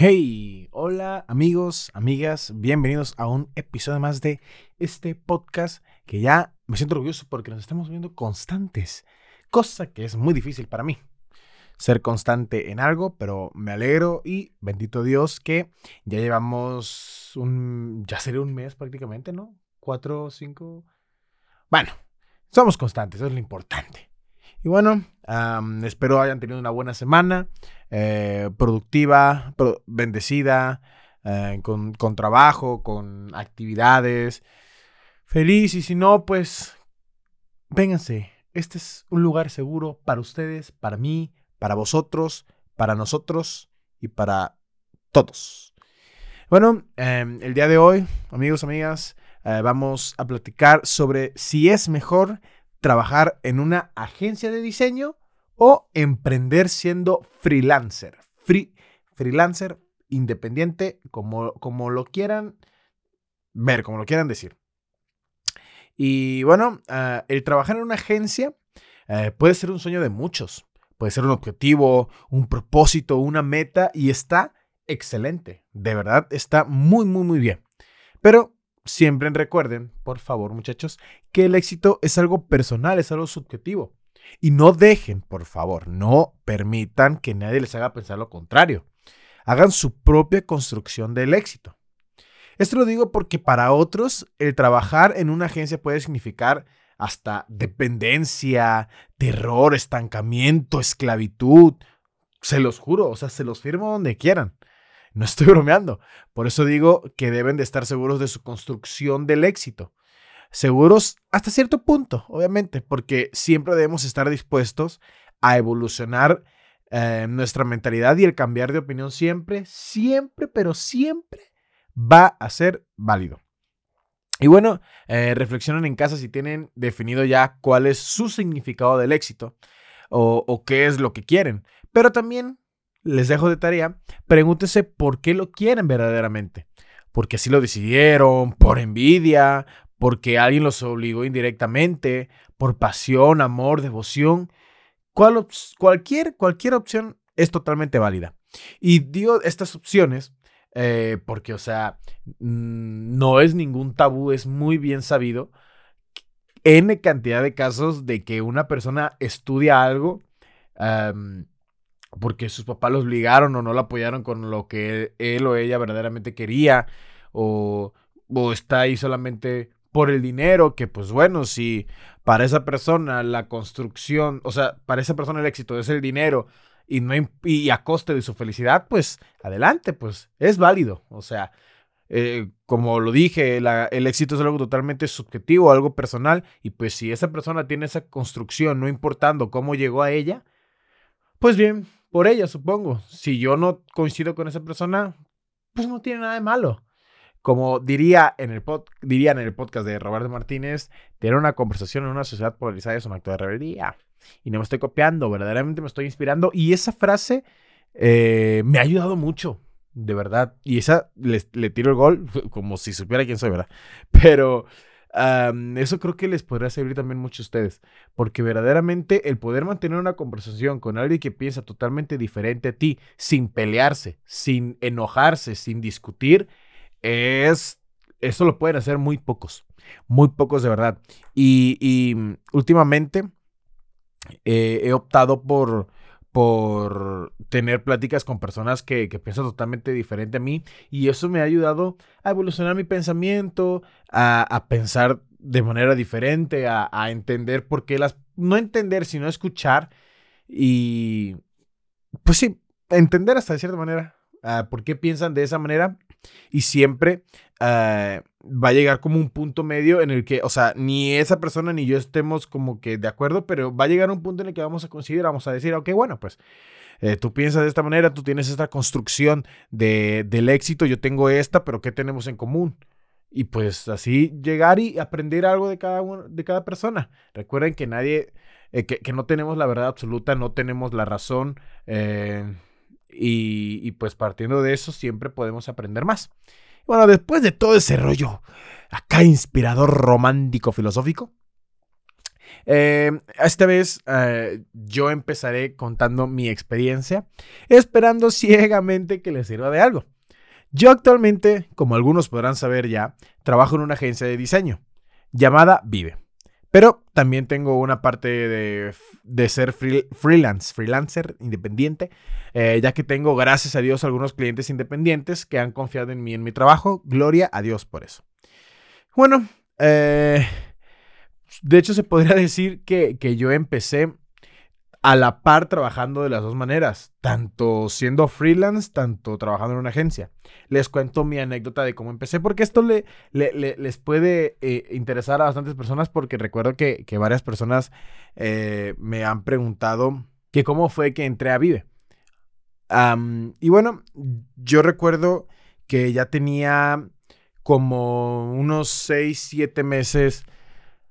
Hey, hola amigos, amigas, bienvenidos a un episodio más de este podcast que ya me siento orgulloso porque nos estamos viendo constantes, cosa que es muy difícil para mí. Ser constante en algo, pero me alegro y bendito Dios que ya llevamos un, ya sería un mes prácticamente, ¿no? Cuatro, cinco. Bueno, somos constantes, eso es lo importante. Y bueno, espero hayan tenido una buena semana, eh, productiva, bendecida, eh, con, con, trabajo, con actividades. Feliz y si no, pues vénganse. Este es un lugar seguro para ustedes, para mí, para vosotros, para nosotros y para todos. Bueno, em, el día de hoy, amigos, amigas, eh, vamos a platicar sobre si es mejor trabajar en una agencia de diseño o emprender siendo freelancer. Free, freelancer independiente, como, como lo quieran ver, como lo quieran decir. Y bueno, ah, el trabajar en una agencia eh, puede ser un sueño de muchos. Puede ser un objetivo, un propósito, una meta y está excelente. De verdad, está muy, muy, muy bien. Pero siempre recuerden, por favor muchachos, que el éxito es algo personal, es algo subjetivo. Y no dejen, por favor, no permitan que nadie les haga pensar lo contrario. Hagan su propia construcción del éxito. Esto lo digo porque para otros el trabajar en una agencia puede significar hasta dependencia, terror, estancamiento, esclavitud. Se los juro, o sea, se los firmo donde quieran. No estoy bromeando. Por eso digo que deben de estar seguros de su construcción del éxito. Seguros hasta cierto punto, obviamente, porque siempre debemos estar dispuestos a evolucionar eh, nuestra mentalidad y el cambiar de opinión siempre, siempre, pero siempre va a ser válido. Y bueno, eh, reflexionen en casa si tienen definido ya cuál es su significado del éxito o, o qué es lo que quieren. Pero también les dejo de tarea, pregúntese por qué lo quieren verdaderamente. Porque así lo decidieron, por envidia, porque alguien los obligó indirectamente, por pasión, amor, devoción. cualquier, cualquier opción es totalmente válida. Y digo estas opciones eh, porque, o sea, no es ningún tabú, es muy bien sabido. N cantidad de casos de que una persona estudia algo porque sus papás lo obligaron o no lo apoyaron con lo que él, o ella verdaderamente quería, o, o está ahí solamente por el dinero, que pues bueno, si para esa persona la construcción, o sea, para esa persona el éxito es el dinero y, no, y a coste de su felicidad, pues adelante, pues es válido. O sea, eh, como lo dije, el éxito es algo totalmente subjetivo, algo personal, y pues si esa persona tiene esa construcción, no importando cómo llegó a ella, pues bien, por ella, supongo. Si yo no coincido con esa persona, pues no tiene nada de malo. Como diría en el, pod, dirían en el podcast de Roberto Martínez, tener una conversación en una sociedad polarizada es un acto de rebeldía. Y no me estoy copiando, verdaderamente me estoy inspirando. Y esa frase eh, me ha ayudado mucho, de verdad. Y esa le, le tiro el gol como si supiera quién soy, ¿verdad? Pero eso creo que les podrá servir también mucho a ustedes, porque verdaderamente el poder mantener una conversación con alguien que piensa totalmente diferente a ti, sin pelearse, sin enojarse, sin discutir, es, eso lo pueden hacer muy pocos, muy pocos de verdad. Y, mm, últimamente eh, he optado por, por tener pláticas con personas que, piensan totalmente diferente a mí y eso me ha ayudado a evolucionar mi pensamiento, a, pensar de manera diferente, a, entender por qué las... No entender, sino escuchar y... Pues sí, entender hasta de cierta manera por qué piensan de esa manera y siempre ah, va a llegar como un punto medio en el que, o sea, ni esa persona ni yo estemos como que de acuerdo, pero va a llegar un punto en el que vamos a considerar, vamos a decir, ok, bueno, pues eh, tú piensas de esta manera, tú tienes esta construcción de, del éxito, yo tengo esta, pero ¿qué tenemos en común? Y pues así llegar y aprender algo de cada, de cada persona. Recuerden que nadie, eh, que, no tenemos la verdad absoluta, no tenemos la razón. Eh, y, pues partiendo de eso siempre podemos aprender más. Bueno, después de todo ese rollo acá inspirador, romántico, filosófico, Eh, esta vez eh, yo empezaré contando mi experiencia, esperando ciegamente que les sirva de algo. Yo actualmente, como algunos podrán saber ya, trabajo en una agencia de diseño llamada Vive. Pero también tengo una parte de, ser freelance, freelancer independiente, eh, ya que tengo, gracias a Dios, algunos clientes independientes que han confiado en mí en mi trabajo. Gloria a Dios por eso. Bueno, eh, de hecho se podría decir que, que yo empecé a la par trabajando de las dos maneras, tanto siendo freelance, tanto trabajando en una agencia. Les cuento mi anécdota de cómo empecé, porque esto le, les puede eh, interesar a bastantes personas, porque recuerdo que, varias personas eh, me han preguntado que cómo fue que entré a Vive. y bueno, yo recuerdo que ya tenía como unos 6, 7 meses,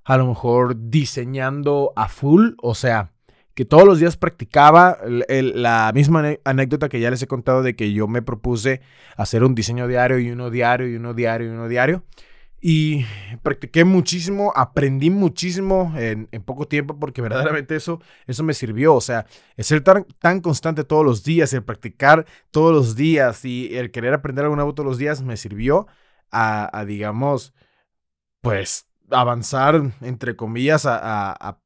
a lo mejor diseñando a full, o sea, que todos los días practicaba la misma anécdota que ya les he contado de que yo me propuse hacer un diseño diario y uno diario y uno diario y uno diario. Y practiqué muchísimo, aprendí muchísimo en, poco tiempo porque verdaderamente eso, eso me sirvió. O sea, el ser tan, tan, constante todos los días, el practicar todos los días y el querer aprender algo nuevo todos los días me sirvió a, digamos, pues avanzar, entre comillas, a,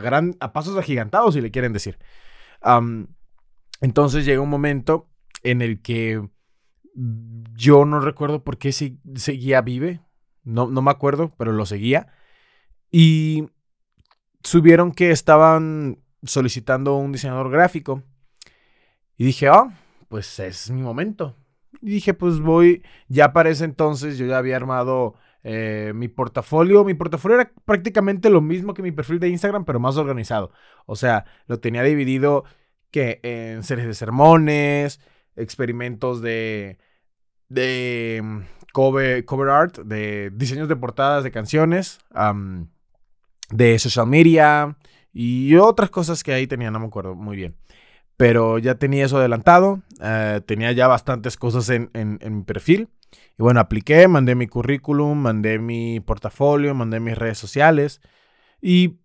gran, a pasos agigantados, si le quieren decir. entonces llega un momento en el que yo no recuerdo por qué seguía Vive, no, no me acuerdo, pero lo seguía. Y subieron que estaban solicitando un diseñador gráfico. Y dije, ah, pues es mi momento. Y dije, pues voy, ya para ese entonces yo ya había armado eh, mi portafolio, mi portafolio era prácticamente lo mismo que mi perfil de Instagram, pero más organizado. O sea, lo tenía dividido que en series de sermones, experimentos de, de mm, cover, cover art, de diseños de portadas de canciones, de social media y otras cosas que ahí tenía, no me acuerdo muy bien. Pero ya tenía eso adelantado, eh, tenía ya bastantes cosas en, en mi perfil. Y bueno, apliqué, mandé mi currículum, mandé mi portafolio, mandé mis redes sociales. Y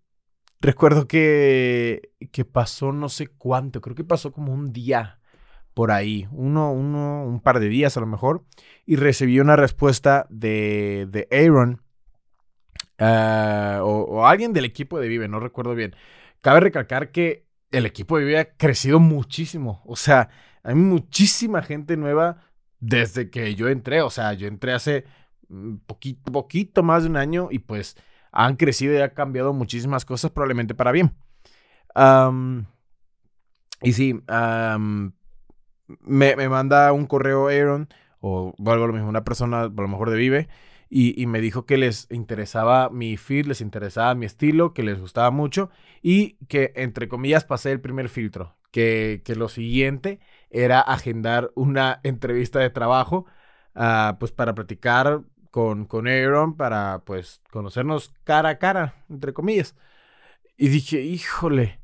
recuerdo que, que pasó no sé cuánto, creo que pasó como un día por ahí, uno, uno, un par de días a lo mejor, y recibí una respuesta de, de Aaron ah, o, alguien del equipo de Vive, no recuerdo bien. Cabe recalcar que el equipo de Vive ha crecido muchísimo, o sea, hay muchísima gente nueva desde que yo entré, o sea, yo entré hace mm, poquito, poquito más de un año y pues han crecido y ha cambiado muchísimas cosas, probablemente para bien. y sí, me, manda un correo Aaron, o algo lo mismo, una persona a lo mejor de Vive, y, me dijo que les interesaba mi feed, les interesaba mi estilo, que les gustaba mucho, y que entre comillas pasé el primer filtro, que, que lo siguiente era agendar una entrevista de trabajo, ah, pues para platicar con, con Aaron, para pues conocernos cara a cara, entre comillas. Y dije, híjole.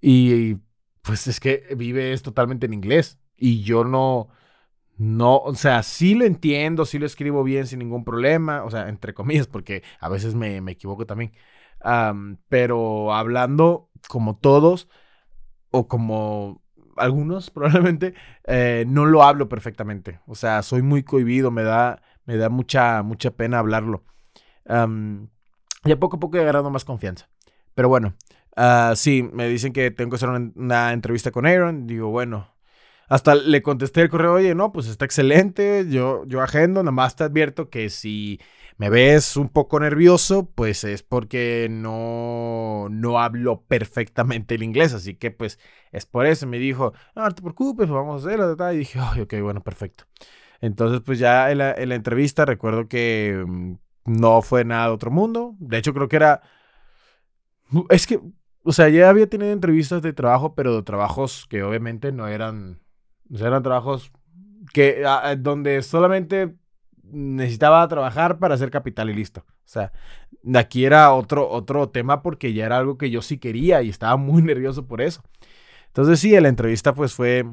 Y pues es que vive es totalmente en inglés. Y yo no, no, o sea, sí lo entiendo, sí lo escribo bien sin ningún problema, o sea, entre comillas, porque a veces me, equivoco también. pero hablando como todos, o como algunos probablemente, eh, no lo hablo perfectamente. O sea, soy muy cohibido, me da, me da mucha, mucha pena hablarlo. y a poco a poco he agarrado más confianza. Pero bueno, uh, sí, me dicen que tengo que hacer una, entrevista con Aaron. Digo, bueno, hasta le contesté el correo, oye, no, pues está excelente, yo, yo agendo, nada más te advierto que si me ves un poco nervioso, pues es porque no, no hablo perfectamente el inglés, así que pues es por eso. Me dijo, no, no te preocupes, vamos a hacerlo, y dije, ay, ok, bueno, perfecto. Entonces, pues ya en la, en la entrevista recuerdo que mm, no fue nada de otro mundo, de hecho creo que era, es que, o sea, ya había tenido entrevistas de trabajo, pero de trabajos que obviamente no eran, o sea, eran trabajos que, donde solamente necesitaba trabajar para hacer capital y listo. O sea, aquí era otro, otro tema porque ya era algo que yo sí quería y estaba muy nervioso por eso. Entonces sí, la entrevista pues fue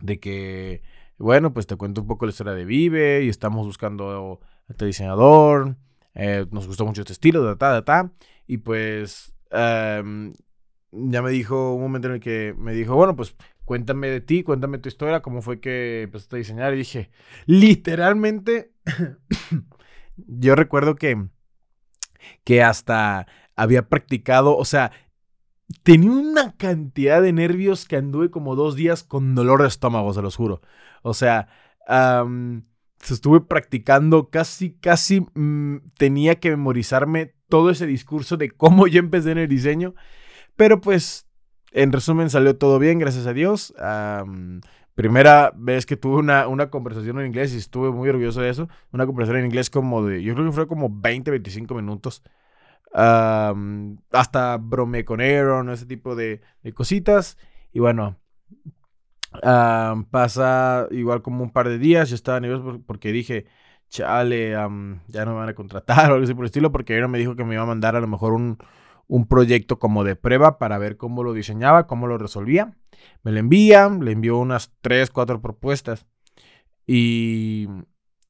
de que, bueno, pues te cuento un poco la historia de Vive y estamos buscando a este diseñador. Eh, nos gustó mucho este estilo, ta, ta, ta. Y pues em, ya me dijo un momento en el que me dijo, bueno, pues cuéntame de ti, cuéntame tu historia, cómo fue que empezaste a diseñar. Y dije, literalmente, yo recuerdo que, que hasta había practicado, o sea, tenía una cantidad de nervios que anduve como dos días con dolor de estómago, se los juro. O sea, estuve practicando casi, casi mm, tenía que memorizarme todo ese discurso de cómo yo empecé en el diseño. Pero pues, en resumen, salió todo bien, gracias a Dios. primera vez que tuve una, una, conversación en inglés y estuve muy orgulloso de eso. Una conversación en inglés como de, yo creo que fue como 20, 25 minutos. hasta bromeé con Aaron, ese tipo de, de cositas. Y bueno, pasa igual como un par de días, yo estaba nervioso porque dije, chale, ya no me van a contratar o algo así por el estilo, porque Aaron me dijo que me iba a mandar a lo mejor un, un proyecto como de prueba para ver cómo lo diseñaba, cómo lo resolvía. Me lo envía, le envió unas 3, 4 propuestas y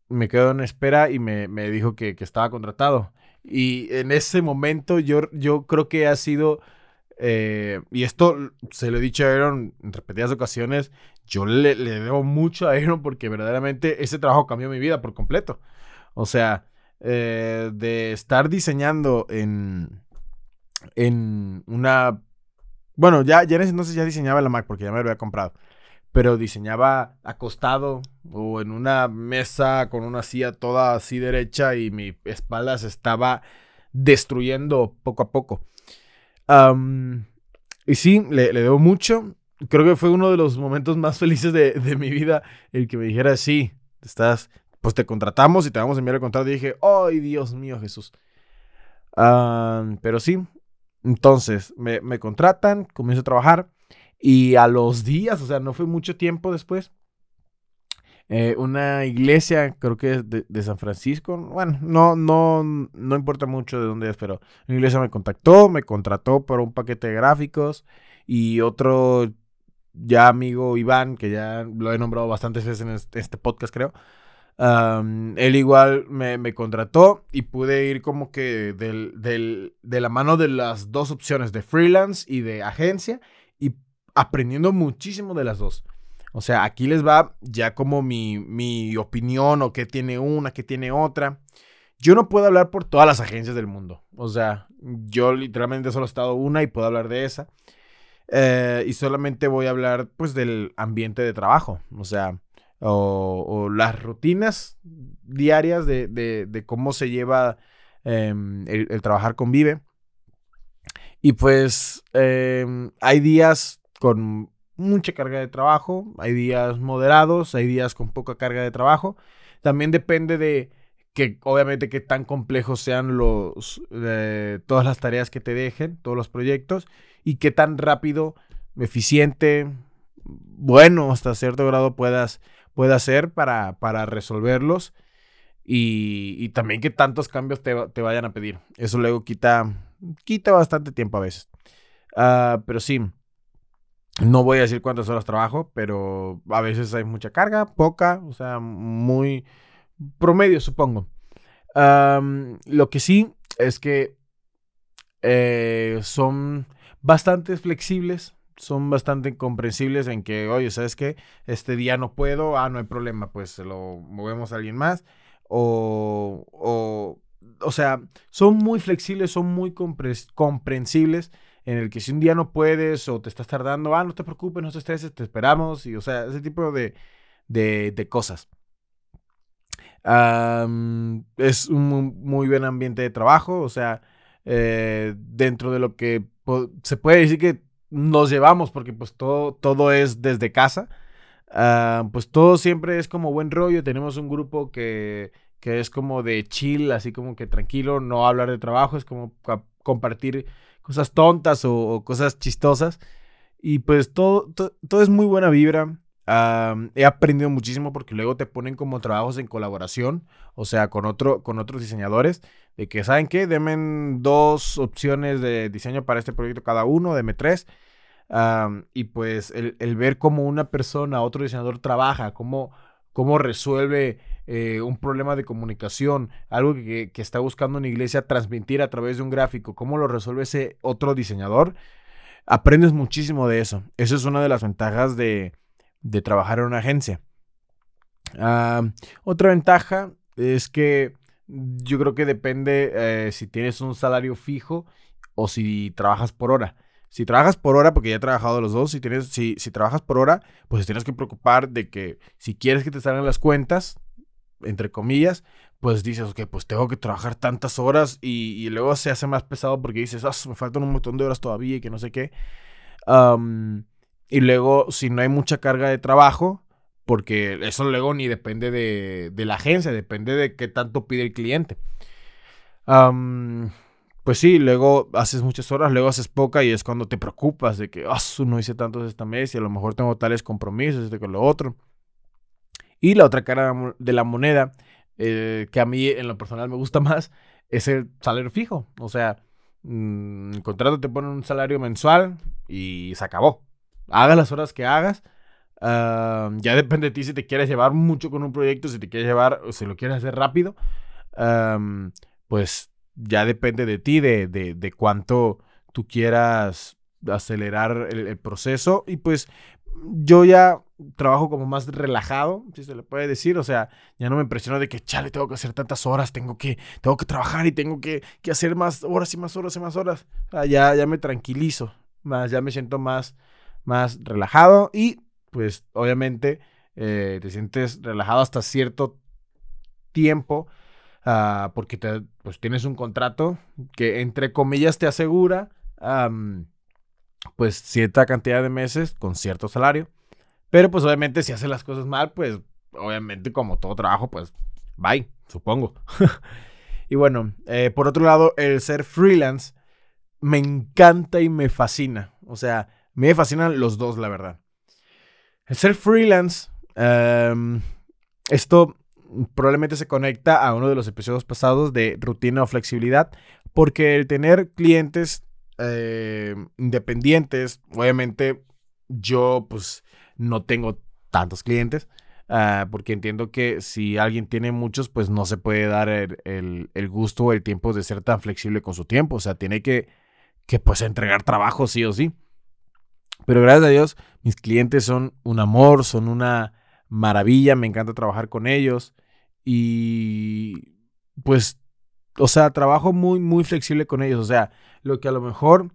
me quedo en espera y me, dijo que, que, estaba contratado. Y en ese momento yo, yo creo que ha sido eh, y esto se lo he dicho a Aaron en repetidas ocasiones. Yo le, debo mucho a Aaron porque verdaderamente ese trabajo cambió mi vida por completo. O sea, eh, de estar diseñando en, en una... Bueno, ya, ya en ese entonces ya diseñaba la Mac porque ya me lo había comprado. Pero diseñaba acostado o en una mesa con una silla toda así derecha y mi espalda se estaba destruyendo poco a poco y sí, le, debo mucho. Creo que fue uno de los momentos más felices de, mi vida el que me dijera, sí, estás, pues te contratamos y te vamos a enviar el contrato. Y dije, ¡ay, Dios mío, Jesús! pero sí, entonces me, contratan, comienzo a trabajar y a los días, o sea, no fue mucho tiempo después, eh, una iglesia, creo que es de, San Francisco. Bueno, no, no, no importa mucho de dónde es, pero una iglesia me contactó, me contrató por un paquete de gráficos y otro ya amigo Iván, que ya lo he nombrado bastantes veces en este, podcast, creo. Él igual me, contrató y pude ir como que de la mano de las dos opciones, de freelance y de agencia, y aprendiendo muchísimo de las dos. O sea, aquí les va ya como mi, opinión o qué tiene una, qué tiene otra. Yo no puedo hablar por todas las agencias del mundo. O sea, yo literalmente solo he estado una y puedo hablar de esa. Eh, y solamente voy a hablar pues del ambiente de trabajo. O sea, o, las rutinas diarias de, cómo se lleva em, el, trabajar con Vive. Y pues em, hay días con mucha carga de trabajo, hay días moderados, hay días con poca carga de trabajo. También depende de que obviamente que tan complejos sean los eh, todas las tareas que te dejen, todos los proyectos y qué tan rápido, eficiente, bueno, hasta cierto grado puedas pueda ser para, para resolverlos y, también que tantos cambios te, vayan a pedir. Eso luego quita, quita bastante tiempo a veces. Ah, pero sí, no voy a decir cuántas horas trabajo, pero a veces hay mucha carga, poca, o sea, muy promedio, supongo. lo que sí es que eh, son bastante flexibles, son bastante comprensibles en que, oye, ¿sabes qué? Este día no puedo, ah, no hay problema, pues lo movemos a alguien más. O, o, o sea, son muy flexibles, son muy comprensibles en el que si un día no puedes o te estás tardando, ah, no te preocupes, no te estreses, te esperamos, y o sea, ese tipo de, de, cosas. es un muy buen ambiente de trabajo, o sea, eh, dentro de lo que se puede decir que nos llevamos, porque pues todo, todo es desde casa, pues todo siempre es como buen rollo, tenemos un grupo que, que es como de chill, así como que tranquilo, no hablar de trabajo, es como compartir cosas tontas o, cosas chistosas. Y pues todo, todo, es muy buena vibra. he aprendido muchísimo porque luego te ponen como trabajos en colaboración, o sea, con, otro, con otros diseñadores, de que, ¿saben qué? Denme dos opciones de diseño para este proyecto cada uno, deme tres. Y pues el, ver cómo una persona, otro diseñador trabaja, cómo, cómo resuelve eh, un problema de comunicación, algo que, que, está buscando una iglesia transmitir a través de un gráfico, cómo lo resuelve ese otro diseñador, aprendes muchísimo de eso. Eso es una de las ventajas de, de trabajar en una agencia. Otra ventaja es que yo creo que depende eh, si tienes un salario fijo o si trabajas por hora. Si trabajas por hora, porque ya he trabajado los dos, si, tienes, si, si trabajas por hora, pues tienes que preocupar de que si quieres que te salgan las cuentas, entre comillas, pues dices, ok, pues tengo que trabajar tantas horas y, luego se hace más pesado porque dices, ah, me faltan un montón de horas todavía y que no sé qué. y luego, si no hay mucha carga de trabajo, porque eso luego ni depende de, de la agencia, depende de qué tanto pide el cliente pues sí, luego haces muchas horas, luego haces poca y es cuando te preocupas de que, ah, no hice tantos esta mes y a lo mejor tengo tales compromisos, este con lo otro. Y la otra cara de la moneda, eh, que a mí en lo personal me gusta más, es el salario fijo. O sea, mm, el contrato te pone un salario mensual y se acabó. Hagas las horas que hagas. Ah, ya depende de ti si te quieres llevar mucho con un proyecto, si te quieres llevar, o si lo quieres hacer rápido. pues ya depende de ti, de, de, cuánto tú quieras acelerar el, proceso. Y pues yo ya trabajo como más relajado, si se le puede decir. O sea, ya no me impresiono de que, chale, tengo que hacer tantas horas, tengo que, tengo que trabajar y tengo que, que hacer más horas y más horas y más horas. ya, ya me tranquilizo, más, ya me siento más, más relajado y pues obviamente eh, te sientes relajado hasta cierto tiempo Ah, porque pues tienes un contrato que entre comillas te asegura pues cierta cantidad de meses con cierto salario. Pero pues obviamente si haces las cosas mal, pues obviamente como todo trabajo, pues bye, supongo. y bueno, eh, por otro lado, el ser freelance me encanta y me fascina. O sea, me fascinan los dos, la verdad. El ser freelance, esto probablemente se conecta a uno de los episodios pasados de rutina o flexibilidad, porque el tener clientes eh, independientes, obviamente yo pues no tengo tantos clientes, ah, porque entiendo que si alguien tiene muchos, pues no se puede dar el, el, gusto o el tiempo de ser tan flexible con su tiempo, o sea, tiene que, que pues entregar trabajo sí o sí. Pero gracias a Dios, mis clientes son un amor, son una maravilla, me encanta trabajar con ellos. Y pues, o sea, trabajo muy, muy flexible con ellos. O sea, lo que a lo mejor,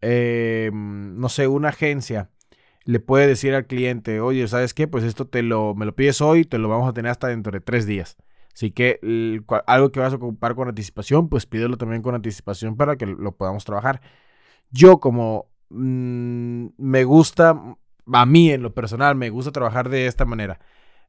eh, no sé, una agencia le puede decir al cliente, oye, ¿sabes qué? Pues esto te lo, me lo pides hoy, te lo vamos a tener hasta dentro de tres días. Así que algo que vas a ocupar con anticipación, pues pídelo también con anticipación para que lo podamos trabajar. Yo como mm, me gusta, a mí en lo personal, me gusta trabajar de esta manera.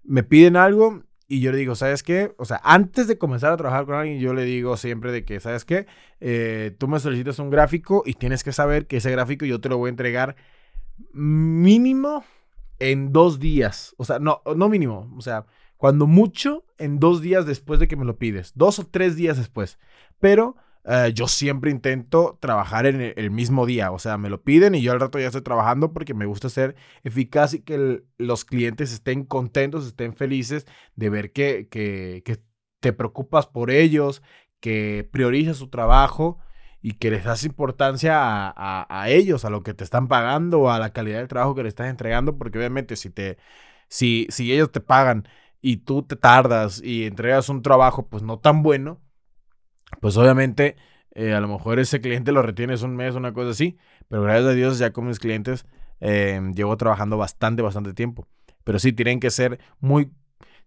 Me piden algo y yo le digo, ¿sabes qué? O sea, antes de comenzar a trabajar con alguien, yo le digo siempre de que, ¿sabes qué? Eh, tú me solicitas un gráfico y tienes que saber que ese gráfico yo te lo voy a entregar mínimo en dos días. O sea, no, no mínimo. O sea, cuando mucho, en dos días después de que me lo pides. Dos o tres días después. Pero eh, yo siempre intento trabajar en el, mismo día. O sea, me lo piden y yo al rato ya estoy trabajando porque me gusta ser eficaz y que los clientes estén contentos, estén felices de ver que, que, te preocupas por ellos, que priorizas su trabajo y que les das importancia a, a, ellos, a lo que te están pagando, a la calidad del trabajo que le estás entregando, porque obviamente si te, si, si ellos te pagan y tú te tardas y entregas un trabajo pues no tan bueno, pues obviamente eh, a lo mejor ese cliente lo retienes un mes, una cosa así, pero gracias a Dios ya con mis clientes eh, llevo trabajando bastante, bastante tiempo. Pero sí, tienen que ser muy,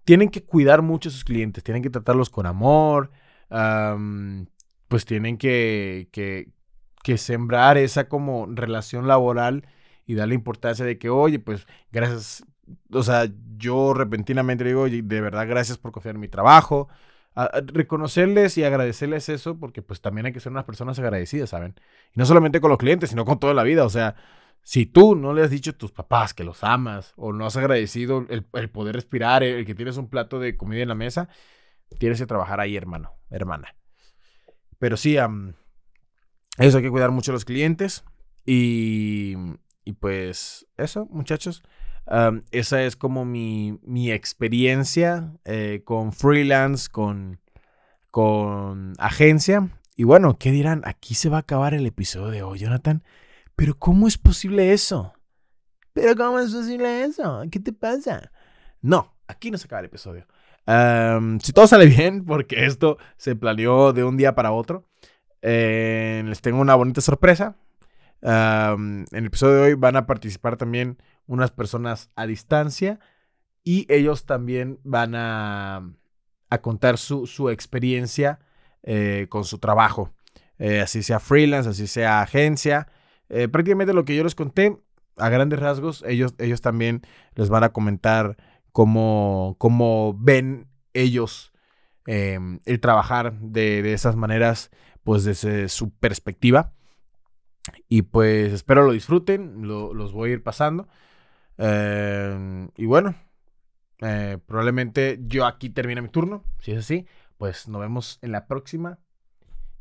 tienen que cuidar mucho a sus clientes, tienen que tratarlos con amor, pues tienen que, que, que sembrar esa como relación laboral y darle importancia de que, oye, pues gracias, o sea, yo repentinamente digo, oye, de verdad gracias por confiar en mi trabajo, reconocerles y agradecerles eso, porque pues también hay que ser unas personas agradecidas, ¿saben? Y no solamente con los clientes, sino con toda la vida. O sea, si tú no le has dicho a tus papás que los amas o no has agradecido el, poder respirar, el, que tienes un plato de comida en la mesa, tienes que trabajar ahí, hermano, hermana. Pero sí, eso hay que cuidar mucho a los clientes. Y, y pues eso, muchachos. Esa es como mi, experiencia eh, con freelance, con, con agencia. Y bueno, ¿qué dirán? Aquí se va a acabar el episodio de hoy, Jonathan. Pero ¿cómo es posible eso? ¿Pero cómo es posible eso? ¿Qué te pasa? No, aquí no se acaba el episodio. si todo sale bien, porque esto se planeó de un día para otro, eh, les tengo una bonita sorpresa. en el episodio de hoy van a participar también unas personas a distancia y ellos también van a, contar su, experiencia eh, con su trabajo. Eh, así sea freelance, así sea agencia. prácticamente lo que yo les conté a grandes rasgos, ellos, ellos también les van a comentar cómo, cómo ven ellos em, el trabajar de, esas maneras, pues desde su perspectiva. Y pues espero lo disfruten, los voy a ir pasando. Em, y bueno, eh, probablemente yo aquí termine mi turno, si es así, pues nos vemos en la próxima.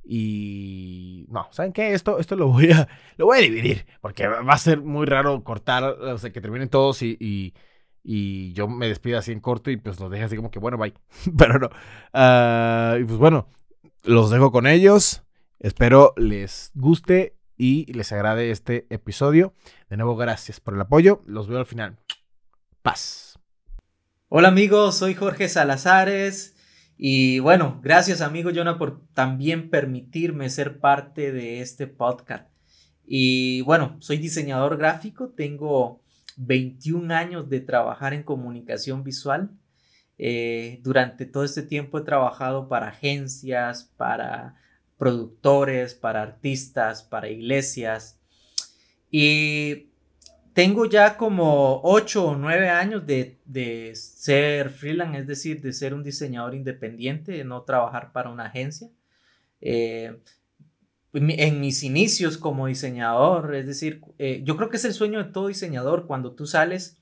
Y no, ¿saben qué? Esto, esto lo voy a lo voy a dividir. Porque va a ser muy raro cortar, o sea, que terminen todos y, y, yo me despido así en corto y pues los dejo así como que bueno, bye. Pero no. Ah, y pues bueno, los dejo con ellos. Espero les guste y les agrade este episodio. De nuevo, gracias por el apoyo. Los veo al final. Paz. Hola amigos, soy Jorge Salazares. Y bueno, gracias amigo Jonah por también permitirme ser parte de este podcast. Y bueno, soy diseñador gráfico, tengo 21 años de trabajar en comunicación visual. Eh, durante todo este tiempo he trabajado para agencias, para productores, para artistas, para iglesias. Y tengo ya como ocho o nueve años de, ser freelance, es decir, de ser un diseñador independiente, de no trabajar para una agencia. Eh, en mis inicios como diseñador, es decir, eh, yo creo que es el sueño de todo diseñador cuando tú sales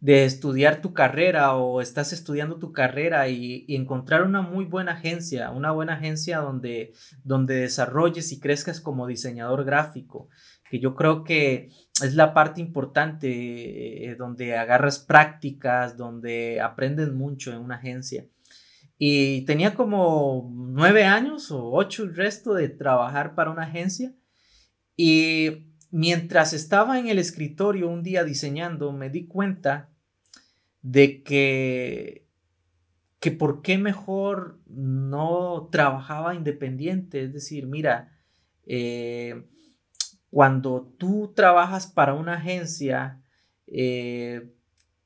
de estudiar tu carrera o estás estudiando tu carrera y, encontrar una muy buena agencia, una buena agencia donde, donde desarrolles y crezcas como diseñador gráfico, que yo creo que es la parte importante eh, donde agarras prácticas, donde aprendes mucho en una agencia. Y tenía como nueve años o ocho el resto de trabajar para una agencia. Y mientras estaba en el escritorio un día diseñando, me di cuenta de que, que por qué mejor no trabajaba independiente. Es decir, mira, eh, cuando tú trabajas para una agencia, eh,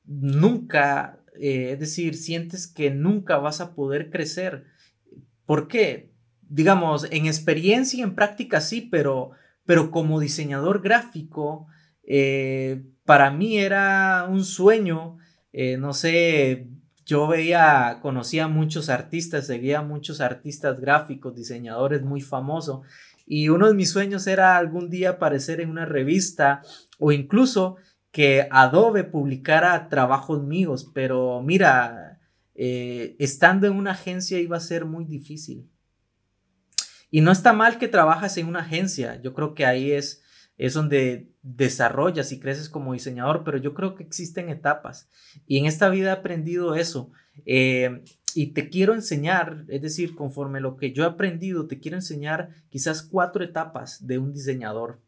nunca, eh, es decir, sientes que nunca vas a poder crecer. ¿Por qué? Digamos, en experiencia y en práctica sí, pero, pero como diseñador gráfico, eh, para mí era un sueño, no sé, yo veía, conocía muchos artistas, seguía muchos artistas gráficos, diseñadores muy famosos y uno de mis sueños era algún día aparecer en una revista o incluso que Adobe publicara trabajos míos, pero mira, eh, estando en una agencia iba a ser muy difícil. Y no está mal que trabajas en una agencia, yo creo que ahí es, es donde desarrollas y creces como diseñador, pero yo creo que existen etapas. Y en esta vida he aprendido eso. Eh, y te quiero enseñar, es decir, conforme lo que yo he aprendido, te quiero enseñar quizás cuatro etapas de un diseñador.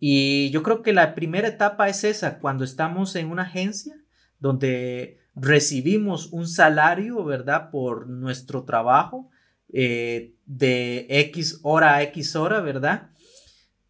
Y yo creo que la primera etapa es esa, cuando estamos en una agencia donde recibimos un salario, ¿verdad? Por nuestro trabajo eh, de X hora a X hora, ¿verdad?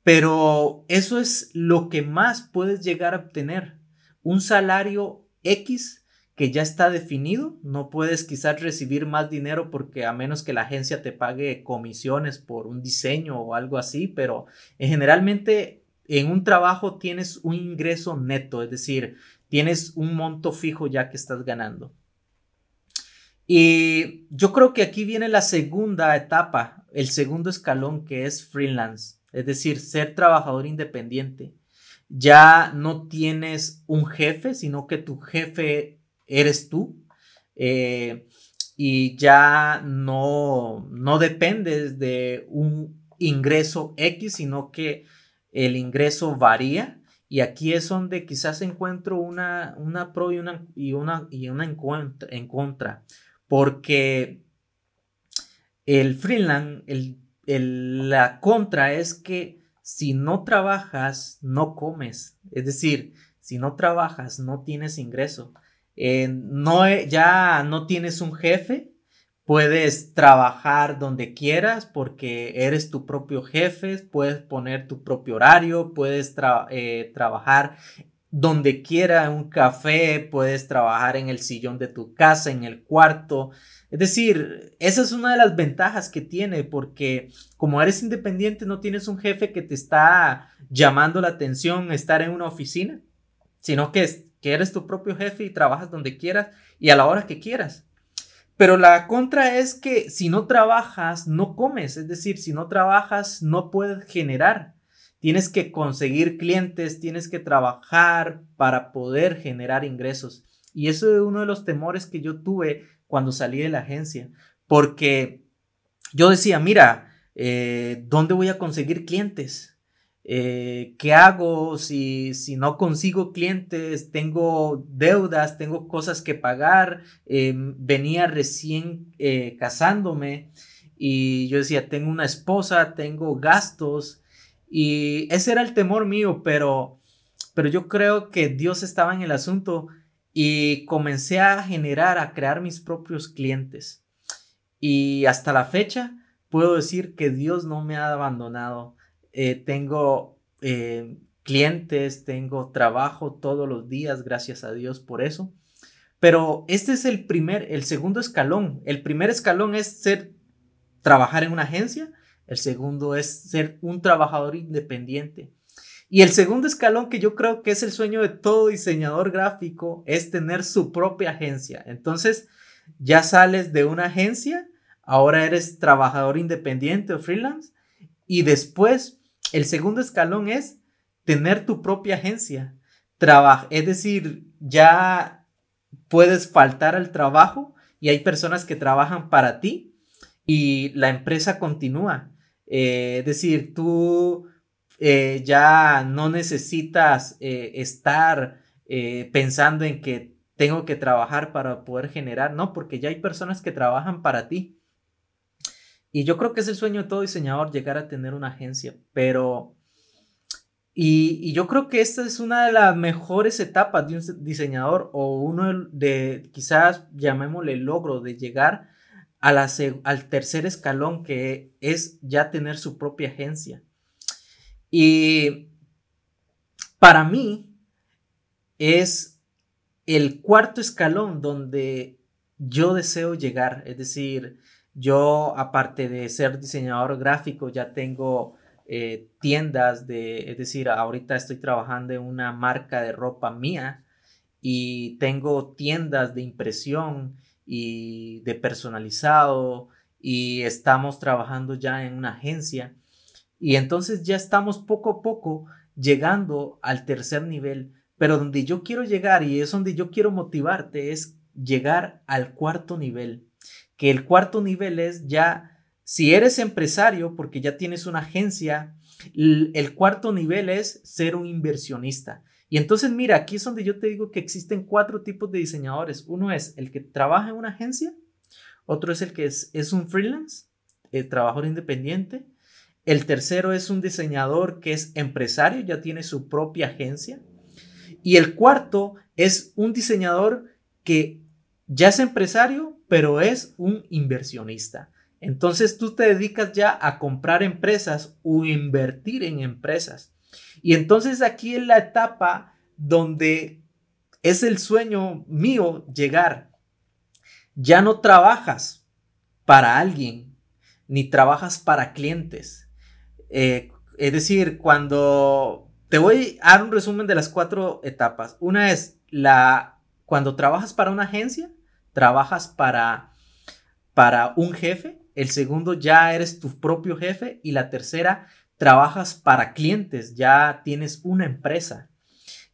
Pero eso es lo que más puedes llegar a obtener. Un salario X que ya está definido, no puedes quizás recibir más dinero porque a menos que la agencia te pague comisiones por un diseño o algo así, pero generalmente en un trabajo tienes un ingreso neto, es decir, tienes un monto fijo ya que estás ganando. Y yo creo que aquí viene la segunda etapa, el segundo escalón que es freelance, es decir, ser trabajador independiente. Ya no tienes un jefe, sino que tu jefe eres tú. Eh, y ya no, no dependes de un ingreso X, sino que el ingreso varía Y aquí es donde quizás encuentro una, una pro y una, y una, y una en, en contra. Porque el freelance, el, la contra es que si no trabajas, no comes. Es decir, si no trabajas, no tienes ingreso. Eh, no, ya no tienes un jefe, puedes trabajar donde quieras porque eres tu propio jefe, puedes poner tu propio horario, puedes eh, trabajar donde quiera, un café, puedes trabajar en el sillón de tu casa, en el cuarto. Es decir, esa es una de las ventajas que tiene porque como eres independiente no tienes un jefe que te está llamando la atención estar en una oficina, sino que, que eres tu propio jefe y trabajas donde quieras y a la hora que quieras. Pero la contra es que si no trabajas, no comes. Es decir, si no trabajas, no puedes generar. Tienes que conseguir clientes, tienes que trabajar para poder generar ingresos. Y eso es uno de los temores que yo tuve cuando salí de la agencia, porque yo decía, mira, eh, ¿dónde voy a conseguir clientes? Eh, ¿Qué hago si, si, no consigo clientes? Tengo deudas, tengo cosas que pagar, em, venía recién eh, casándome y yo decía, tengo una esposa, tengo gastos y ese era el temor mío, pero, pero yo creo que Dios estaba en el asunto y comencé a generar, a crear mis propios clientes. Y hasta la fecha puedo decir que Dios no me ha abandonado. Eh, tengo eh, clientes, tengo trabajo todos los días, gracias a Dios por eso. Pero este es el primer, el segundo escalón. El primer escalón es ser, trabajar en una agencia. El segundo es ser un trabajador independiente. Y el segundo escalón que yo creo que es el sueño de todo diseñador gráfico es tener su propia agencia. Entonces, ya sales de una agencia, ahora eres trabajador independiente o freelance. Y después, el segundo escalón es tener tu propia agencia. Trabaja, es decir, ya puedes faltar al trabajo y hay personas que trabajan para ti y la empresa continúa. Eh, decir, tú eh, ya no necesitas eh, estar eh, pensando en que tengo que trabajar para poder generar, no, porque ya hay personas que trabajan para ti. Y yo creo que es el sueño de todo diseñador llegar a tener una agencia, pero... Y, yo creo que esta es una de las mejores etapas de un diseñador o uno de, quizás llamémosle logro de llegar al tercer escalón que es ya tener su propia agencia. Y para mí es el cuarto escalón donde yo deseo llegar. Es decir, yo aparte de ser diseñador gráfico ya tengo eh, tiendas de, es decir, ahorita estoy trabajando en una marca de ropa mía y tengo tiendas de impresión y de personalizado y estamos trabajando ya en una agencia. Y entonces ya estamos poco a poco llegando al tercer nivel, pero donde yo quiero llegar y es donde yo quiero motivarte es llegar al cuarto nivel, que el cuarto nivel es ya, si eres empresario, porque ya tienes una agencia, el cuarto nivel es ser un inversionista. Y entonces mira, aquí es donde yo te digo que existen cuatro tipos de diseñadores. Uno es el que trabaja en una agencia, otro es el que es, un freelance, el trabajador independiente, el tercero es un diseñador que es empresario, ya tiene su propia agencia. Y el cuarto es un diseñador que ya es empresario, pero es un inversionista. Entonces tú te dedicas ya a comprar empresas o invertir en empresas. Y entonces aquí es la etapa donde es el sueño mío llegar. Ya no trabajas para alguien, ni trabajas para clientes, eh, es decir, cuando te voy a dar un resumen de las cuatro etapas. Una es la cuando trabajas para una agencia, trabajas para para un jefe. El segundo ya eres tu propio jefe y la tercera trabajas para clientes, ya tienes una empresa.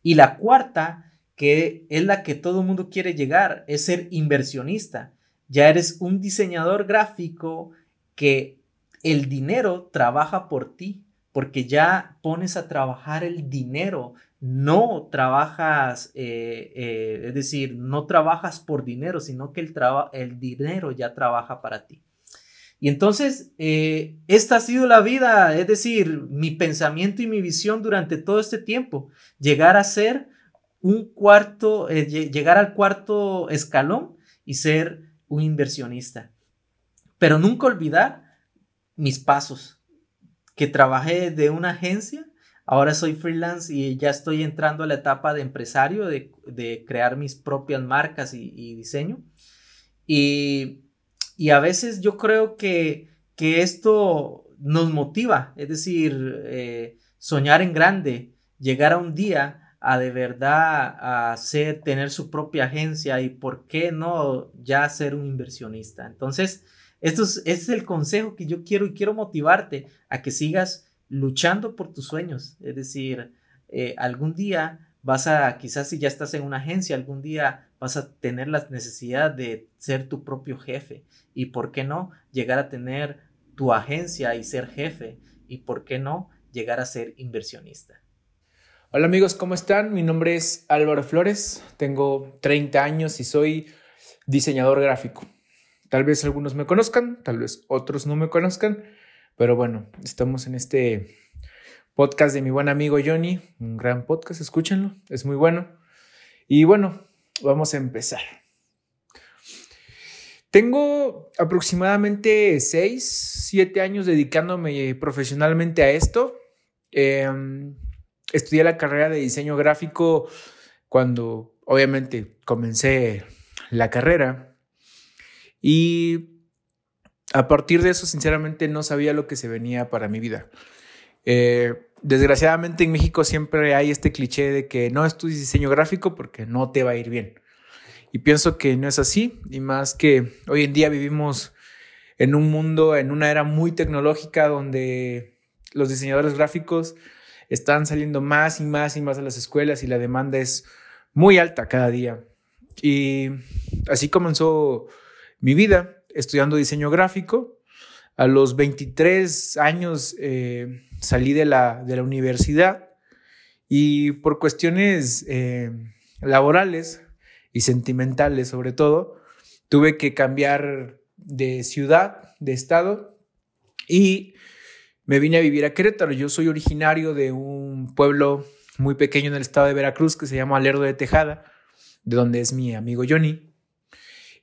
Y la cuarta, que es la que todo el mundo quiere llegar, es ser inversionista. Ya eres un diseñador gráfico que el dinero trabaja por ti, porque ya pones a trabajar el dinero no trabajas, eh, eh, es decir, no trabajas por dinero, sino que el, el dinero ya trabaja para ti. Y entonces, eh, esta ha sido la vida, es decir, mi pensamiento y mi visión durante todo este tiempo, llegar a ser un cuarto, llegar al cuarto escalón y ser un inversionista. Pero nunca olvidar mis pasos, que trabajé de una agencia Ahora soy freelance y ya estoy entrando a la etapa de empresario, de, crear mis propias marcas y, diseño. Y, a veces yo creo que, que esto nos motiva, es decir, eh, soñar en grande, llegar a un día a de verdad a ser, tener su propia agencia y por qué no ya ser un inversionista. Entonces, esto es, este es el consejo que yo quiero y quiero motivarte a que sigas luchando por tus sueños. Es decir, eh, algún día vas a, quizás si ya estás en una agencia, algún día vas a tener la necesidad de ser tu propio jefe. Y por qué no llegar a tener tu agencia y ser jefe. Y por qué no llegar a ser inversionista. Hola amigos, ¿cómo están? Mi nombre es Álvaro Flores, tengo 30 años y soy diseñador gráfico. Tal vez algunos me conozcan, tal vez otros no me conozcan, pero bueno, estamos en este podcast de mi buen amigo Johnny, un gran podcast, escúchenlo, es muy bueno. Y bueno, vamos a empezar. Tengo aproximadamente 6, 7 años dedicándome profesionalmente a esto. Em, estudié la carrera de diseño gráfico cuando obviamente comencé la carrera y a partir de eso, sinceramente, no sabía lo que se venía para mi vida. Eh, desgraciadamente en México siempre hay este cliché de que no estudies diseño gráfico porque no te va a ir bien. Y pienso que no es así, y más que hoy en día vivimos en un mundo, en una era muy tecnológica donde los diseñadores gráficos están saliendo más y más y más a las escuelas y la demanda es muy alta cada día. Y así comenzó mi vida estudiando diseño gráfico. A los 23 años eh, salí de la, de la, universidad y por cuestiones eh, laborales y sentimentales sobre todo, tuve que cambiar de ciudad, de estado y me vine a vivir a Querétaro. Yo soy originario de un pueblo muy pequeño en el estado de Veracruz que se llama Lerdo de Tejada, de donde es mi amigo Johnny.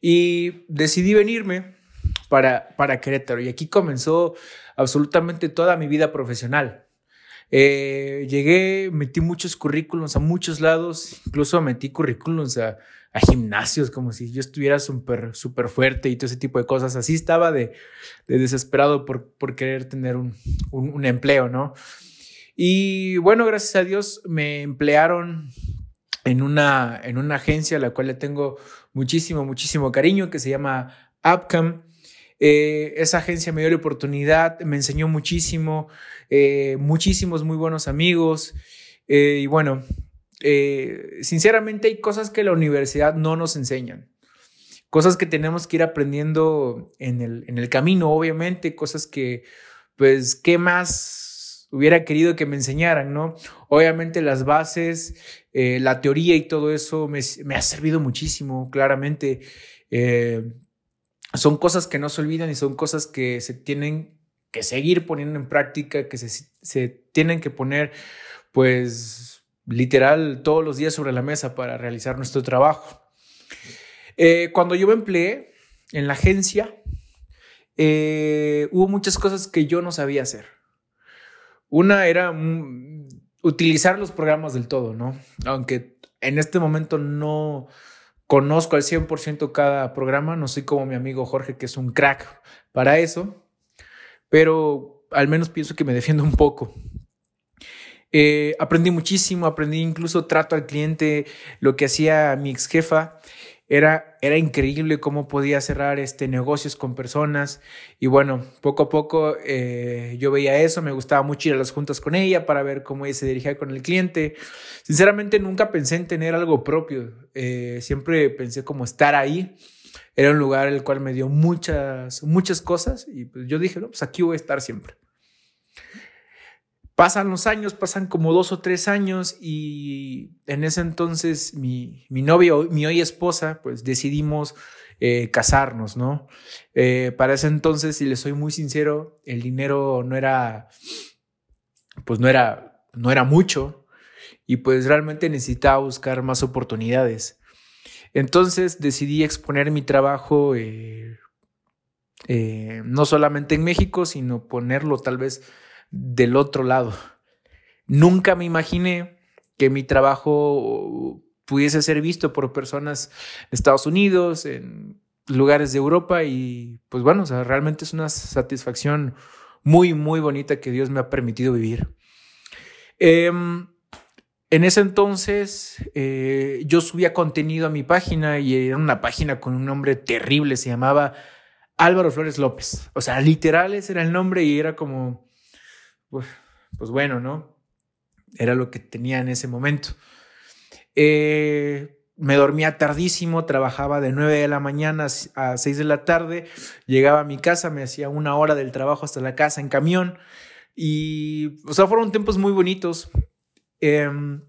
Y decidí venirme para, para Querétaro. Y aquí comenzó absolutamente toda mi vida profesional. Eh, llegué, metí muchos currículums a muchos lados, incluso metí currículums a, gimnasios, como si yo estuviera súper super fuerte y todo ese tipo de cosas. Así estaba de, desesperado por, por, querer tener un, un, empleo, ¿no? Y bueno, gracias a Dios me emplearon en una, en una agencia a la cual le tengo muchísimo, muchísimo cariño, que se llama Upcam. Eh, esa agencia me dio la oportunidad, me enseñó muchísimo, eh, muchísimos muy buenos amigos. Eh, y bueno, sinceramente hay cosas que la universidad no nos enseñan. Cosas que tenemos que ir aprendiendo en el, en el camino, obviamente, cosas que, pues, ¿qué más hubiera querido que me enseñaran, no? Obviamente las bases, la teoría y todo eso me, ha servido muchísimo, claramente son cosas que no se olvidan y son cosas que se tienen que seguir poniendo en práctica, que se, tienen que poner, pues, literal todos los días sobre la mesa para realizar nuestro trabajo. Eh, cuando yo me empleé en la agencia, eh, hubo muchas cosas que yo no sabía hacer. Una era mm, utilizar los programas del todo, ¿no? Aunque en este momento no, conozco al 100% cada programa, no soy como mi amigo Jorge, que es un crack para eso, pero al menos pienso que me defiendo un poco. Eh, aprendí muchísimo, aprendí incluso trato al cliente, lo que hacía mi ex jefa era, era increíble cómo podía cerrar este, negocios con personas. Y bueno, poco a poco eh, yo veía eso, me gustaba mucho ir a las juntas con ella para ver cómo ella se dirigía con el cliente. Sinceramente nunca pensé en tener algo propio, eh, siempre pensé como estar ahí. Era un lugar el cual me dio muchas, muchas cosas y pues yo dije, no, pues aquí voy a estar siempre. Pasan los años, pasan como dos o tres años y en ese entonces mi, mi novia, mi hoy esposa, pues decidimos eh, casarnos, ¿no? Eh, para ese entonces, si le soy muy sincero, el dinero no era, pues no era, no era mucho y pues realmente necesitaba buscar más oportunidades. Entonces decidí exponer mi trabajo eh, no solamente en México, sino ponerlo tal vez del otro lado. Nunca me imaginé que mi trabajo pudiese ser visto por personas de Estados Unidos, en lugares de Europa y pues bueno, o sea, realmente es una satisfacción muy, muy bonita que Dios me ha permitido vivir. Em, en ese entonces eh, yo subía contenido a mi página y era una página con un nombre terrible, se llamaba Álvaro Flores López. O sea, literal ese era el nombre y era como pues, pues, bueno, ¿no? Era lo que tenía en ese momento. Eh, me dormía tardísimo, trabajaba de 9 de la mañana a 6 de la tarde, llegaba a mi casa, me hacía una hora del trabajo hasta la casa en camión y, o sea, fueron tiempos muy bonitos. Em,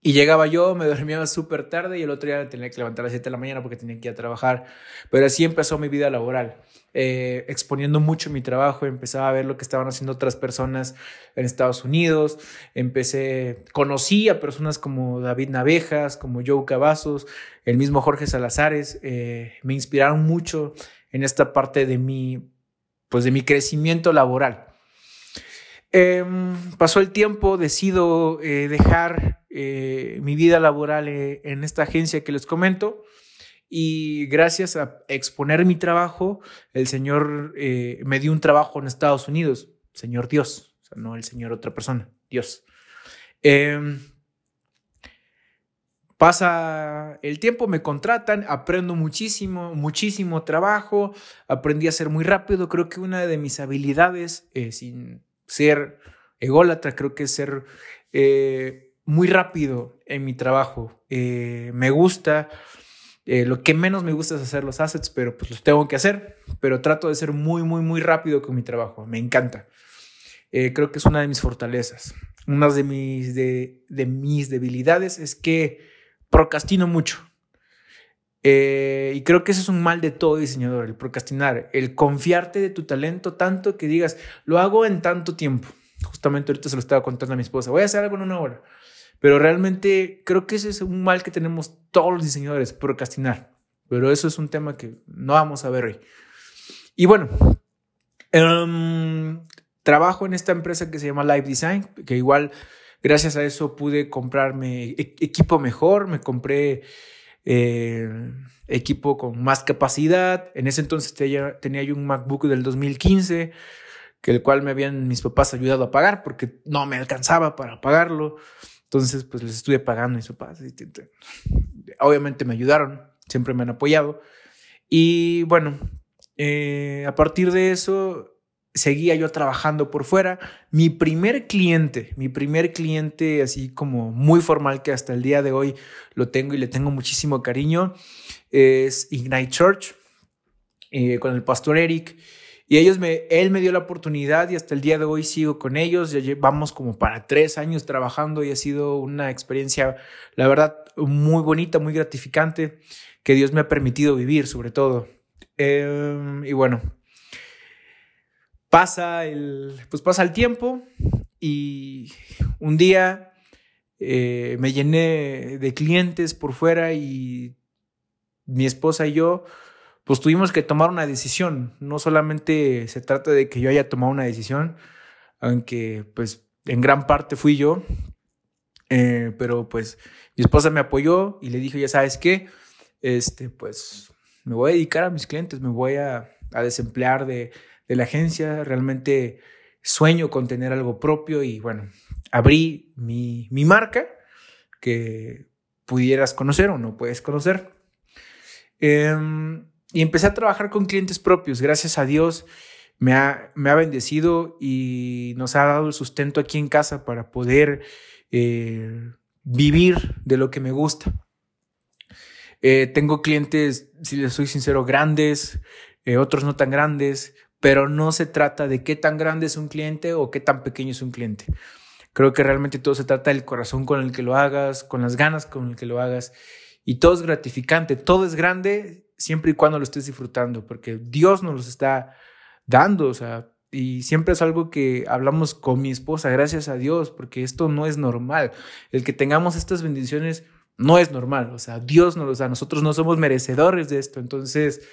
y llegaba yo, me dormía súper tarde y el otro día tenía que levantar a las 7 de la mañana porque tenía que ir a trabajar. Pero así empezó mi vida laboral. Eh, exponiendo mucho mi trabajo, empezaba a ver lo que estaban haciendo otras personas en Estados Unidos. Empecé, conocí a personas como David Navejas, como Joe Cavazos, el mismo Jorge Salazares. Eh, me inspiraron mucho en esta parte de mi, pues de mi crecimiento laboral. Em, pasó el tiempo, decido eh, dejar mi vida laboral en esta agencia que les comento y gracias a exponer mi trabajo, el Señor me dio un trabajo en Estados Unidos, Señor Dios, o sea, no el Señor otra persona, Dios. Em, pasa el tiempo, me contratan, aprendo muchísimo, muchísimo trabajo, aprendí a ser muy rápido, creo que una de mis habilidades, sin ser ególatra, creo que es ser eh, muy rápido en mi trabajo. Eh, me gusta, eh, lo que menos me gusta es hacer los assets, pero pues los tengo que hacer, pero trato de ser muy, muy, muy rápido con mi trabajo, me encanta. creo que es una de mis fortalezas. Una de mis, de, de mis debilidades es que procrastino mucho. y creo que ese es un mal de todo diseñador, el procrastinar, el confiarte de tu talento tanto que digas, lo hago en tanto tiempo. Justamente ahorita se lo estaba contando a mi esposa. Voy a hacer algo en una hora. Pero realmente creo que ese es un mal que tenemos todos los diseñadores, procrastinar. Pero eso es un tema que no vamos a ver hoy. Y bueno, em, trabajo en esta empresa que se llama Live Design, que igual gracias a eso pude comprarme e-, equipo mejor, me compré eh, equipo con más capacidad. En ese entonces tenía yo un MacBook del 2015 que el cual me habían mis papás ayudado a pagar porque no me alcanzaba para pagarlo. Entonces, pues les estuve pagando mis papás. Obviamente me ayudaron, siempre me han apoyado. Y bueno, eh, a partir de eso seguía yo trabajando por fuera. Mi primer cliente, mi primer cliente así como muy formal que hasta el día de hoy lo tengo y le tengo muchísimo cariño, es Ignite Church eh, con el pastor Eric. Y ellos me, él me dio la oportunidad y hasta el día de hoy sigo con ellos. Ya llevamos como para tres años trabajando y ha sido una experiencia, la verdad, muy bonita, muy gratificante, que Dios me ha permitido vivir sobre todo. Em, y bueno, pasa el, pues pasa el tiempo y un día eh, me llené de clientes por fuera y mi esposa y yo pues tuvimos que tomar una decisión. No solamente se trata de que yo haya tomado una decisión, aunque pues en gran parte fui yo, eh, pero pues mi esposa me apoyó y le dije, ya sabes qué, este, pues me voy a dedicar a mis clientes, me voy a, desemplear de, de la agencia, realmente sueño con tener algo propio y bueno, abrí mi, mi marca que pudieras conocer o no puedes conocer. Eh, y empecé a trabajar con clientes propios. Gracias a Dios me ha, me ha bendecido y nos ha dado el sustento aquí en casa para poder eh, vivir de lo que me gusta. Eh, tengo clientes, si les soy sincero, grandes, eh, otros no tan grandes, pero no se trata de qué tan grande es un cliente o qué tan pequeño es un cliente. Creo que realmente todo se trata del corazón con el que lo hagas, con las ganas con el que lo hagas. Y todo es gratificante, todo es grande siempre y cuando lo estés disfrutando, porque Dios nos los está dando, o sea, y siempre es algo que hablamos con mi esposa, gracias a Dios, porque esto no es normal. El que tengamos estas bendiciones no es normal, o sea, Dios nos los da, nosotros no somos merecedores de esto, entonces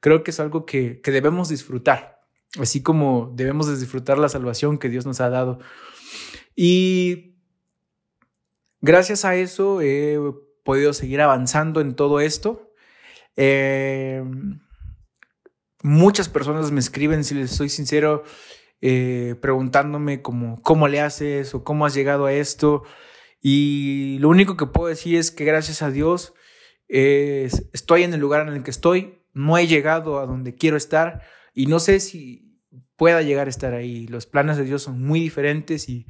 creo que es algo que, que debemos disfrutar, así como debemos de disfrutar la salvación que Dios nos ha dado. Y gracias a eso he podido seguir avanzando en todo esto. Eh, muchas personas me escriben, si les soy sincero, eh, preguntándome cómo, cómo le haces o cómo has llegado a esto. Y lo único que puedo decir es que gracias a Dios estoy en el lugar en el que estoy, no he llegado a donde quiero estar y no sé si pueda llegar a estar ahí. Los planes de Dios son muy diferentes y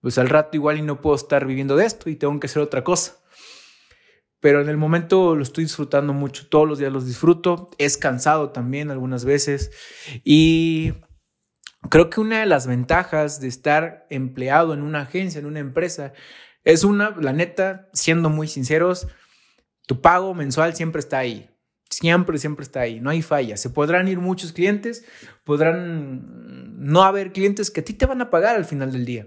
pues al rato igual y no puedo estar viviendo de esto y tengo que hacer otra cosa. Pero en el momento lo estoy disfrutando mucho, todos los días los disfruto, es cansado también algunas veces y creo que una de las ventajas de estar empleado en una agencia, en una empresa, es una, la neta, siendo muy sinceros, tu pago mensual siempre está ahí. Siempre, siempre está ahí, no hay falla. Se podrán ir muchos clientes, podrán no haber clientes que a ti te van a pagar al final del día.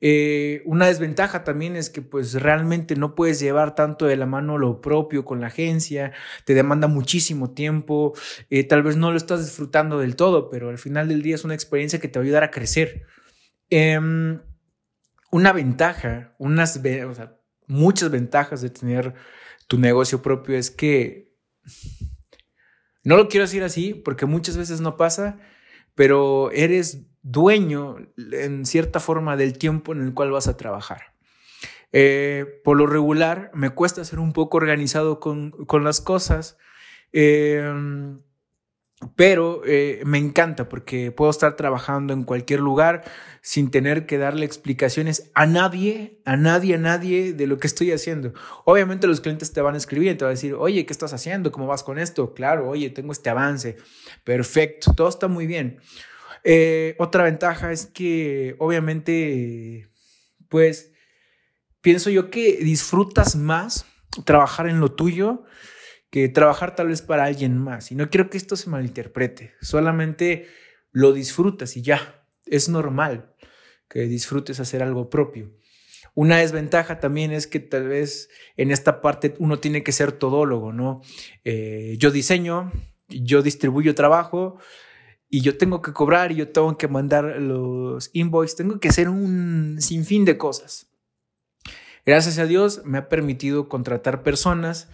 Eh, una desventaja también es que pues realmente no puedes llevar tanto de la mano lo propio con la agencia, te demanda muchísimo tiempo, eh, tal vez no lo estás disfrutando del todo, pero al final del día es una experiencia que te va a ayudar a crecer. Em, una ventaja, unas, muchas ventajas de tener tu negocio propio es que, no lo quiero decir así porque muchas veces no pasa, pero eres dueño en cierta forma del tiempo en el cual vas a trabajar. Eh, por lo regular, me cuesta ser un poco organizado con, las cosas, em, pero eh, me encanta porque puedo estar trabajando en cualquier lugar sin tener que darle explicaciones a nadie, a nadie, a nadie de lo que estoy haciendo. Obviamente los clientes te van a escribir, te van a decir, oye, ¿qué estás haciendo? ¿Cómo vas con esto? Claro, oye, tengo este avance. Perfecto, todo está muy bien. Eh, otra ventaja es que obviamente, pues, pienso yo que disfrutas más trabajar en lo tuyo que trabajar tal vez para alguien más. Y no quiero que esto se malinterprete, solamente lo disfrutas y ya, es normal que disfrutes hacer algo propio. Una desventaja también es que tal vez en esta parte uno tiene que ser todólogo, ¿no? Eh, yo diseño, yo distribuyo trabajo, y yo tengo que cobrar y yo tengo que mandar los invoices, tengo que hacer un sinfín de cosas. Gracias a Dios me ha permitido contratar personas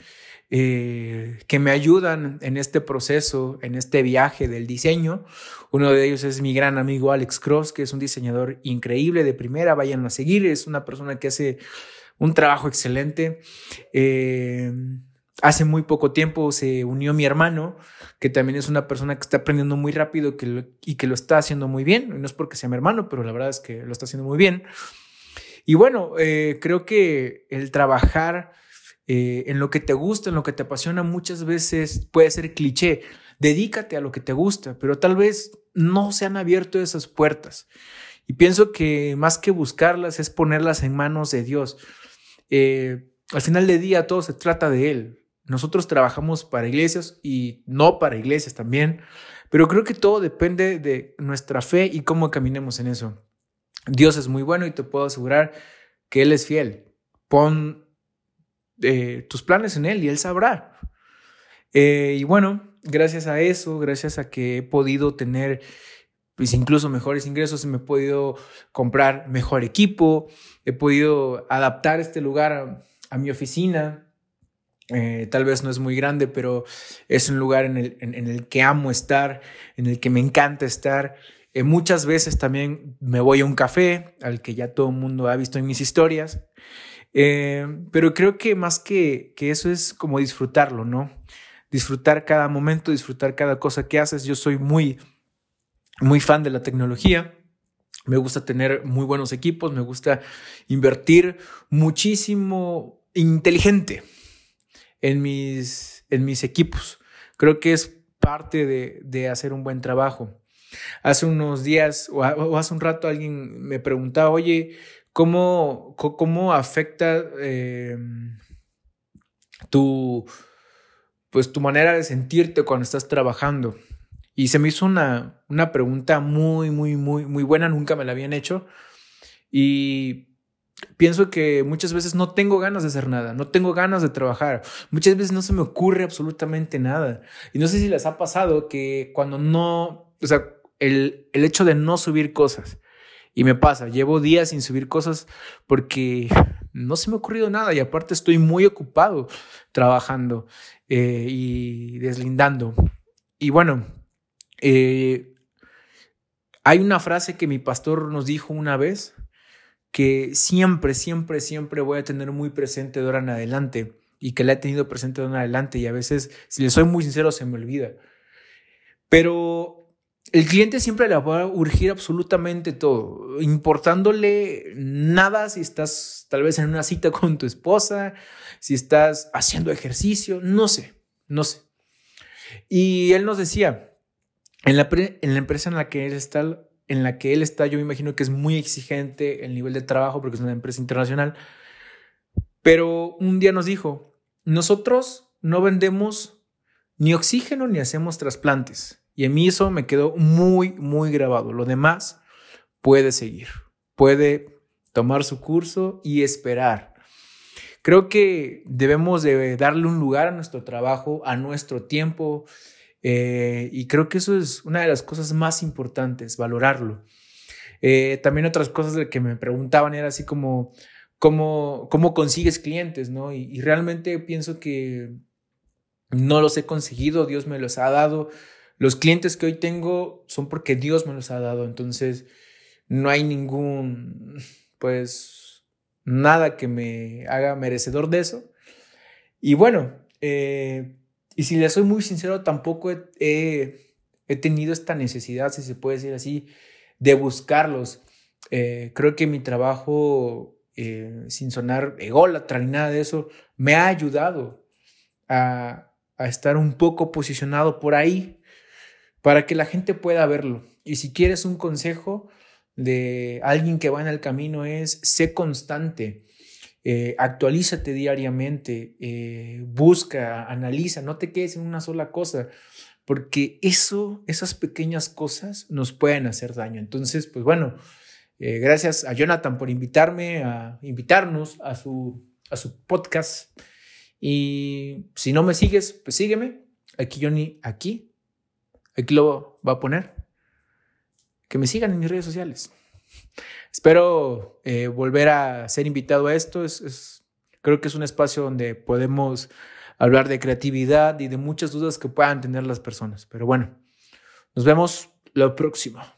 eh, que me ayudan en este proceso, en este viaje del diseño. Uno de ellos es mi gran amigo Alex Cross, que es un diseñador increíble de primera, vayan a seguir, es una persona que hace un trabajo excelente. Eh, hace muy poco tiempo se unió mi hermano, que también es una persona que está aprendiendo muy rápido y que lo está haciendo muy bien. No es porque sea mi hermano, pero la verdad es que lo está haciendo muy bien. Y bueno, eh, creo que el trabajar eh, en lo que te gusta, en lo que te apasiona, muchas veces puede ser cliché. Dedícate a lo que te gusta, pero tal vez no se han abierto esas puertas. Y pienso que más que buscarlas es ponerlas en manos de Dios. Eh, al final del día todo se trata de Él. Nosotros trabajamos para iglesias y no para iglesias también, pero creo que todo depende de nuestra fe y cómo caminemos en eso. Dios es muy bueno y te puedo asegurar que Él es fiel. Pon eh, tus planes en Él y Él sabrá. Eh, y bueno, gracias a eso, gracias a que he podido tener pues incluso mejores ingresos, me he podido comprar mejor equipo, he podido adaptar este lugar a, mi oficina, eh, tal vez no es muy grande, pero es un lugar en el, en, el, que amo estar, en el que me encanta estar. Muchas veces también me voy a un café, al que ya todo el mundo ha visto en mis historias. Eh, pero creo que más que, que eso es como disfrutarlo, ¿no? Disfrutar cada momento, disfrutar cada cosa que haces. Yo soy muy, muy fan de la tecnología. Me gusta tener muy buenos equipos, me gusta invertir muchísimo inteligente en mis, en mis equipos. Creo que es parte de, hacer un buen trabajo. Hace unos días o, hace un rato alguien me preguntaba, oye, ¿cómo, cómo afecta em, tu, pues, tu manera de sentirte cuando estás trabajando? Y se me hizo una, una pregunta muy, muy, muy, muy buena, nunca me la habían hecho. Y pienso que muchas veces no tengo ganas de hacer nada, no tengo ganas de trabajar, muchas veces no se me ocurre absolutamente nada. Y no sé si les ha pasado que cuando no, o sea, el, el hecho de no subir cosas, y me pasa, llevo días sin subir cosas porque no se me ha ocurrido nada y aparte estoy muy ocupado trabajando eh, y deslindando. Y bueno, eh, hay una frase que mi pastor nos dijo una vez que siempre, siempre, siempre voy a tener muy presente de ahora en adelante y que la he tenido presente de ahora en adelante y a veces, si le soy muy sincero, se me olvida. Pero el cliente siempre le va a urgir absolutamente todo, importándole nada si estás tal vez en una cita con tu esposa, si estás haciendo ejercicio, no sé, no sé. Y él nos decía, en la, empresa en la que él está, en la que él está, yo me imagino que es muy exigente el nivel de trabajo porque es una empresa internacional. Pero un día nos dijo, nosotros no vendemos ni oxígeno ni hacemos trasplantes. Y a mí eso me quedó muy, muy grabado. Lo demás puede seguir, puede tomar su curso y esperar. Creo que debemos de darle un lugar a nuestro trabajo, a nuestro tiempo, eh, y creo que eso es una de las cosas más importantes, valorarlo. Eh, también otras cosas de que me preguntaban era así como, ¿cómo, cómo consigues clientes? ¿no? Y, realmente pienso que no los he conseguido, Dios me los ha dado. Los clientes que hoy tengo son porque Dios me los ha dado. Entonces, no hay ningún, pues, nada que me haga merecedor de eso. Y bueno, eh, y si le soy muy sincero, tampoco he, tenido esta necesidad, si se puede decir así, de buscarlos. Eh, creo que mi trabajo, eh, sin sonar ególatra ni nada de eso, me ha ayudado a, a estar un poco posicionado por ahí para que la gente pueda verlo. Y si quieres un consejo de alguien que va en el camino es, sé constante. Eh, actualízate diariamente, eh, busca, analiza, no te quedes en una sola cosa, porque eso, esas pequeñas cosas nos pueden hacer daño. Entonces, pues bueno, eh, gracias a Jonathan por invitarme, a invitarnos a su, a su podcast. Y si no me sigues, pues sígueme. Aquí Johnny, aquí. Aquí lo va a poner. Que me sigan en mis redes sociales. Espero eh, volver a ser invitado a esto. Es, creo que es un espacio donde podemos hablar de creatividad y de muchas dudas que puedan tener las personas. Pero bueno, nos vemos la próxima.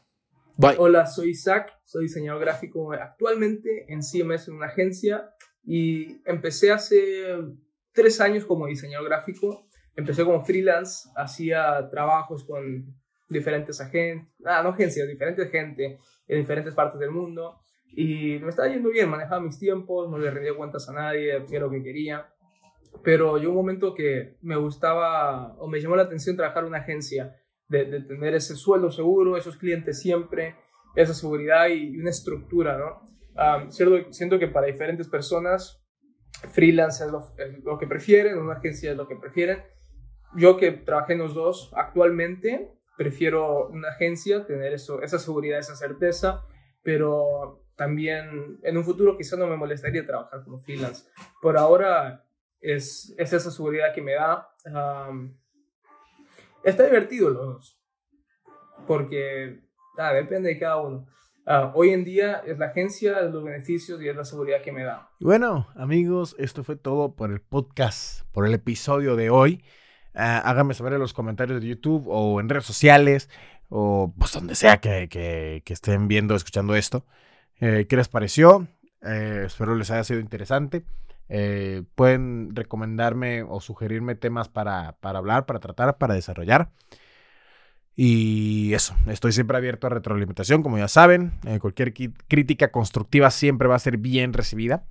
Bye. Hola, soy Isaac, soy diseñador gráfico actualmente en CMS en una agencia y empecé hace tres años como diseñador gráfico. Empecé como freelance, hacía trabajos con diferentes agencias, ah, no agencias, diferentes gente en diferentes partes del mundo. Y me estaba yendo bien, manejaba mis tiempos, no le rendía cuentas a nadie, hacía lo que quería. Pero llegó un momento que me gustaba o me llamó la atención trabajar en una agencia, de, de tener ese sueldo seguro, esos clientes siempre, esa seguridad y, una estructura, ¿no? Um, siento, siento, que para diferentes personas, freelance es lo, es lo, que prefieren, una agencia es lo que prefieren. Yo que trabajé en los dos, actualmente prefiero una agencia, tener eso, esa seguridad, esa certeza, pero también en un futuro quizá no me molestaría trabajar como freelance. Por ahora es, es esa seguridad que me da. está divertido los dos, porque ah, depende de cada uno. Ah, hoy en día es la agencia, es los beneficios y es la seguridad que me da. Bueno, amigos, esto fue todo por el podcast, por el episodio de hoy. Ah, háganme saber en los comentarios de YouTube o en redes sociales o pues donde sea que, estén viendo, escuchando esto. Eh, ¿Qué les pareció? Eh, espero les haya sido interesante. Eh, pueden recomendarme o sugerirme temas para, para, hablar, para tratar, para desarrollar. Y eso, estoy siempre abierto a retroalimentación, como ya saben. cualquier crítica constructiva siempre va a ser bien recibida.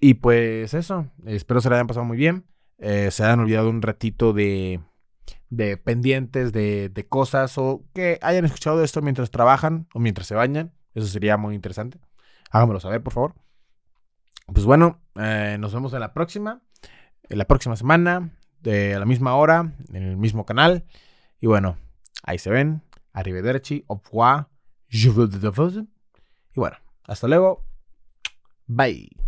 Y pues eso, espero se la hayan pasado muy bien. Eh, se han olvidado un ratito de, de pendientes, de, de cosas o que hayan escuchado esto mientras trabajan o mientras se bañan. Eso sería muy interesante. Háganmelo saber, por favor. Pues bueno, eh, nos vemos en la próxima. En la próxima semana, de a la misma hora, en el mismo canal. Y bueno, ahí se ven. Arrivederci, au revoir, je Y bueno, hasta luego. Bye.